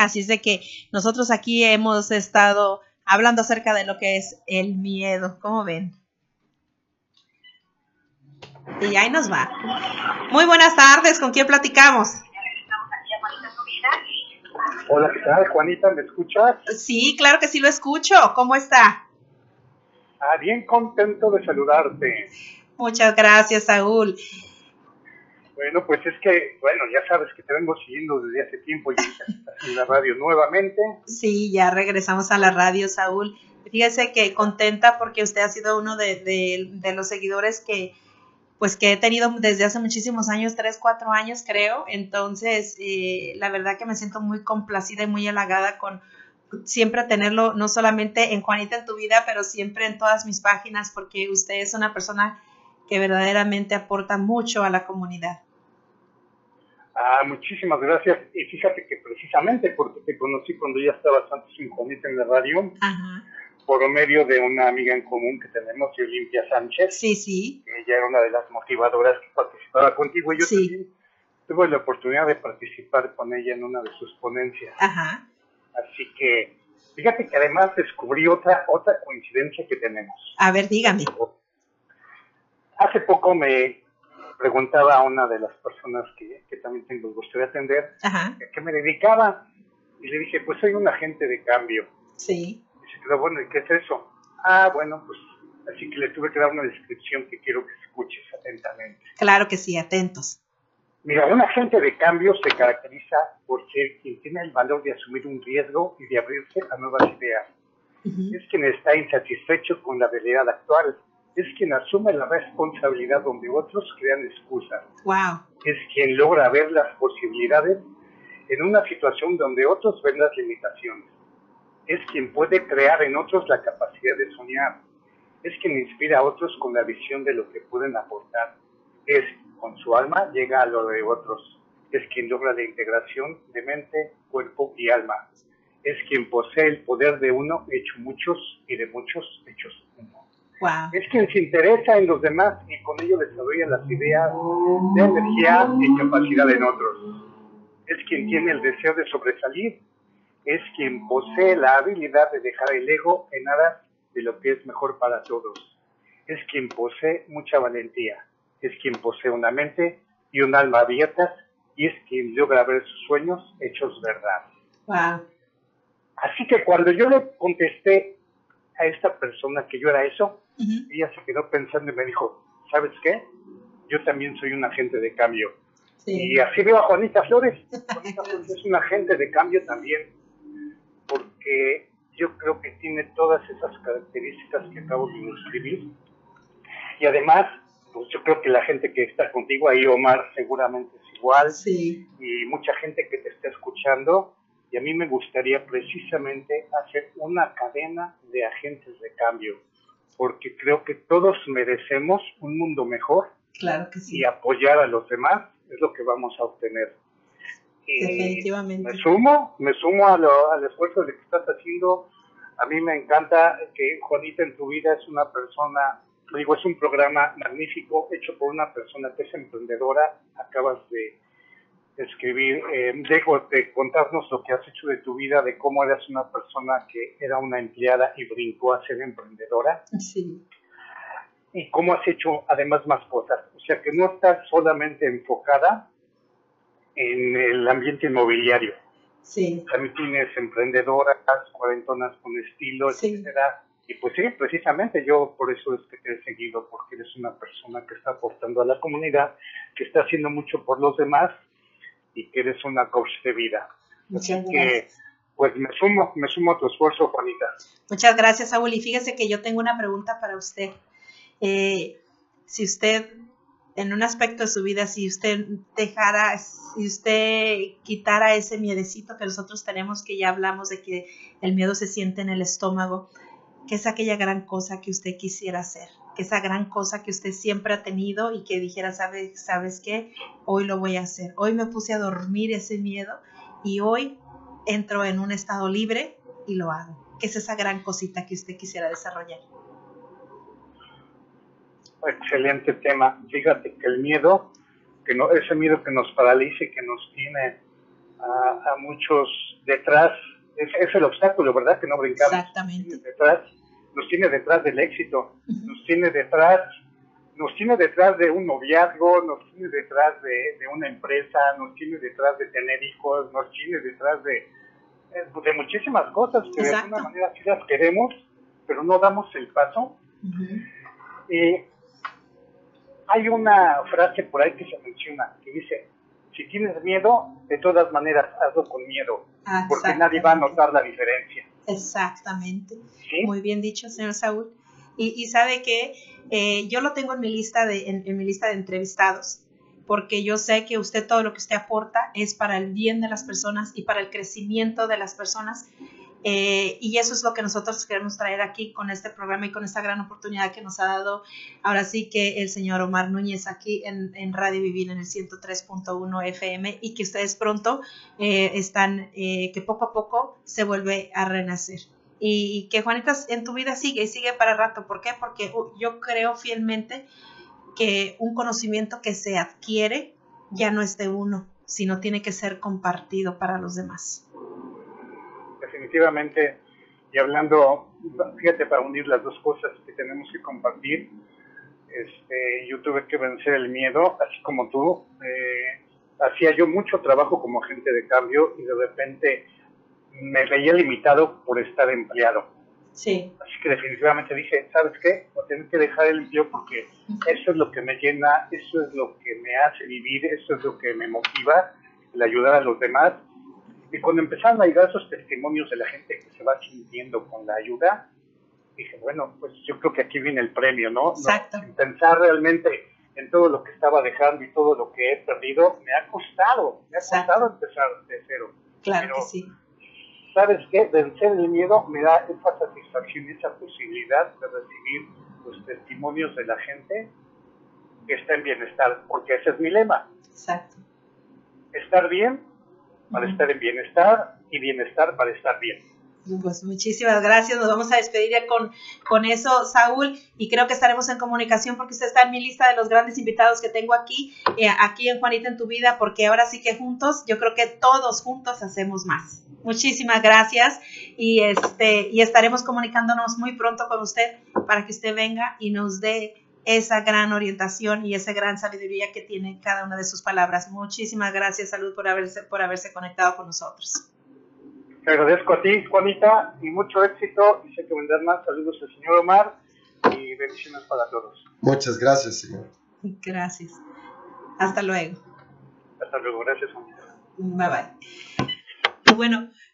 Así es de que nosotros aquí hemos estado hablando acerca de lo que es el miedo. ¿Cómo ven? Y ahí nos va. Muy buenas tardes, ¿con quién platicamos? Hola, ¿qué tal, Juanita? ¿Me escuchas? Sí, claro que sí lo escucho. ¿Cómo está? Ah, bien contento de saludarte. Muchas gracias, Saúl. Bueno, pues es que, bueno, ya sabes que te vengo siguiendo desde hace tiempo y estás en la radio nuevamente. Sí, ya regresamos a la radio, Saúl. Fíjese que contenta porque usted ha sido uno de, los seguidores que, pues que he tenido desde hace muchísimos años, tres, cuatro años creo. Entonces, eh, la verdad que me siento muy complacida y muy halagada con siempre tenerlo, no solamente en Juanita en tu vida, pero siempre en todas mis páginas, porque usted es una persona que verdaderamente aporta mucho a la comunidad. Ah, muchísimas gracias. Y fíjate que precisamente porque te conocí cuando ya estabas antes en Juanita en la radio, Ajá por medio de una amiga en común que tenemos, Olimpia Sánchez. Sí, sí. Ella era una de las motivadoras que participaba contigo y yo sí. también tuve la oportunidad de participar con ella en una de sus ponencias. Ajá. Así que, fíjate que además descubrí otra, otra coincidencia que tenemos. A ver, dígame. Hace poco me preguntaba a una de las personas que, que también tengo el gusto de atender, Ajá. ¿a qué me dedicaba? Y le dije, pues soy un agente de cambio. Sí. Pero bueno, ¿y qué es eso? Ah, bueno, pues así que le tuve que dar una descripción que quiero que escuches atentamente. Claro que sí, atentos. Mira, un agente de cambio se caracteriza por ser quien tiene el valor de asumir un riesgo y de abrirse a nuevas ideas. Uh -huh. Es quien está insatisfecho con la realidad actual. Es quien asume la responsabilidad donde otros crean excusas. Wow. Es quien logra ver las posibilidades en una situación donde otros ven las limitaciones es quien puede crear en otros la capacidad de soñar, es quien inspira a otros con la visión de lo que pueden aportar, es con su alma llega a lo de otros, es quien logra la integración de mente, cuerpo y alma, es quien posee el poder de uno hecho muchos y de muchos hechos uno. Wow. Es quien se interesa en los demás y con ello desarrolla las ideas de energía y capacidad en otros. Es quien tiene el deseo de sobresalir es quien posee la habilidad de dejar el ego en aras de lo que es mejor para todos. Es quien posee mucha valentía. Es quien posee una mente y un alma abiertas y es quien logra ver sus sueños hechos verdad. Wow. Así que cuando yo le contesté a esta persona que yo era eso, Uh -huh. ella se quedó pensando y me dijo, ¿sabes qué? Yo también soy un agente de cambio. Sí. Y así veo a Juanita Flores. Juanita Flores es un agente de cambio también porque yo creo que tiene todas esas características que acabo de describir. Y además, pues yo creo que la gente que está contigo, ahí Omar seguramente es igual, Sí. y mucha gente que te está escuchando, y a mí me gustaría precisamente hacer una cadena de agentes de cambio, porque creo que todos merecemos un mundo mejor Claro que sí. y apoyar a los demás es lo que vamos a obtener. Y Definitivamente. me sumo, me sumo a lo- al esfuerzo de que estás haciendo. A mí me encanta que Juanita en tu vida es una persona, digo, es un programa magnífico hecho por una persona que es emprendedora. Acabas de escribir, eh, dejo de contarnos lo que has hecho de tu vida, de cómo eras una persona que era una empleada y brincó a ser emprendedora Sí. y cómo has hecho además más cosas. O sea, que no estás solamente enfocada en el ambiente inmobiliario. Sí. También tienes emprendedoras, cuarentonas con estilo, Sí. etcétera. Y pues sí, precisamente yo por eso es que te he seguido, porque eres una persona que está aportando a la comunidad, que está haciendo mucho por los demás y que eres una coach de vida. Muchas Que gracias. pues me sumo, me sumo a tu esfuerzo, Juanita. Muchas gracias, Saúl. Y fíjese que yo tengo una pregunta para usted. Eh, si usted, en un aspecto de su vida, si usted dejara, si usted quitara ese miedecito que nosotros tenemos, que ya hablamos de que el miedo se siente en el estómago, ¿qué es aquella gran cosa que usted quisiera hacer? Esa gran cosa que usted siempre ha tenido y que dijera, ¿sabes, ¿sabes qué? Hoy lo voy a hacer. Hoy me puse a dormir ese miedo y hoy entro en un estado libre y lo hago. ¿Qué es esa gran cosita que usted quisiera desarrollar? Excelente tema. Fíjate que el miedo, que no, ese miedo que nos paraliza y que nos tiene a, a muchos detrás, es, es el obstáculo, ¿verdad? Que no brincamos. Exactamente. Detrás, nos tiene detrás del éxito, nos tiene detrás, nos tiene detrás de un noviazgo, nos tiene detrás de, de una empresa, nos tiene detrás de tener hijos, nos tiene detrás de, eh, de muchísimas cosas que de alguna manera sí las queremos, pero no damos el paso. Eh, hay una frase por ahí que se menciona que dice, si tienes miedo, de todas maneras hazlo con miedo, porque nadie va a notar la diferencia. Exactamente. ¿sí? Muy bien dicho, señor Saúl. Y, y sabe que eh, yo lo tengo en mi lista de en, en mi lista de entrevistados, porque yo sé que usted todo lo que usted aporta es para el bien de las personas y para el crecimiento de las personas. Eh, y eso es lo que nosotros queremos traer aquí con este programa y con esta gran oportunidad que nos ha dado ahora sí que el señor Omar Núñez aquí en, Radio Vivir en el 103.1 FM y que ustedes pronto eh, están, eh, que poco a poco se vuelve a renacer y que Juanita en tu vida sigue y sigue para rato. ¿Por qué? Porque uh, yo creo fielmente que un conocimiento que se adquiere ya no es de uno, sino tiene que ser compartido para los demás. Definitivamente, y hablando, fíjate, para unir las dos cosas que tenemos que compartir, este, yo tuve que vencer el miedo, así como tú. eh, hacía yo mucho trabajo como agente de cambio y de repente me veía limitado por estar empleado. Sí, Así que definitivamente dije, ¿sabes qué? Voy a tener que dejar el empleo porque eso es lo que me llena, eso es lo que me hace vivir, eso es lo que me motiva, el ayudar a los demás. Y cuando empezaron a llegar esos testimonios de la gente que se va sintiendo con la ayuda, dije, bueno, pues yo creo que aquí viene el premio, ¿no? Exacto. pensar realmente en todo lo que estaba dejando y todo lo que he perdido, me ha costado, me ha Exacto. costado empezar de cero. claro Pero- que sí. ¿sabes qué? Vencer el miedo me da esa satisfacción, esa posibilidad de recibir los testimonios de la gente que está en bienestar, porque ese es mi lema, Exacto. estar bien para Ujú. estar en bienestar y bienestar para estar bien. Pues muchísimas gracias. Nos vamos a despedir ya con, con eso, Saúl, y creo que estaremos en comunicación porque usted está en mi lista de los grandes invitados que tengo aquí, eh, aquí en Juanita en tu vida, porque ahora sí que juntos, yo creo que todos juntos hacemos más. Muchísimas gracias y este y estaremos comunicándonos muy pronto con usted para que usted venga y nos dé esa gran orientación y esa gran sabiduría que tiene cada una de sus palabras. Muchísimas gracias, Salud, por haberse, por haberse conectado con nosotros. Te agradezco a ti, Juanita, y mucho éxito, y sé que vendrán más saludos al señor Omar, y bendiciones para todos. Muchas gracias, señor. Gracias. Hasta luego. Hasta luego, gracias, Juanita. Bye bye. Y bueno,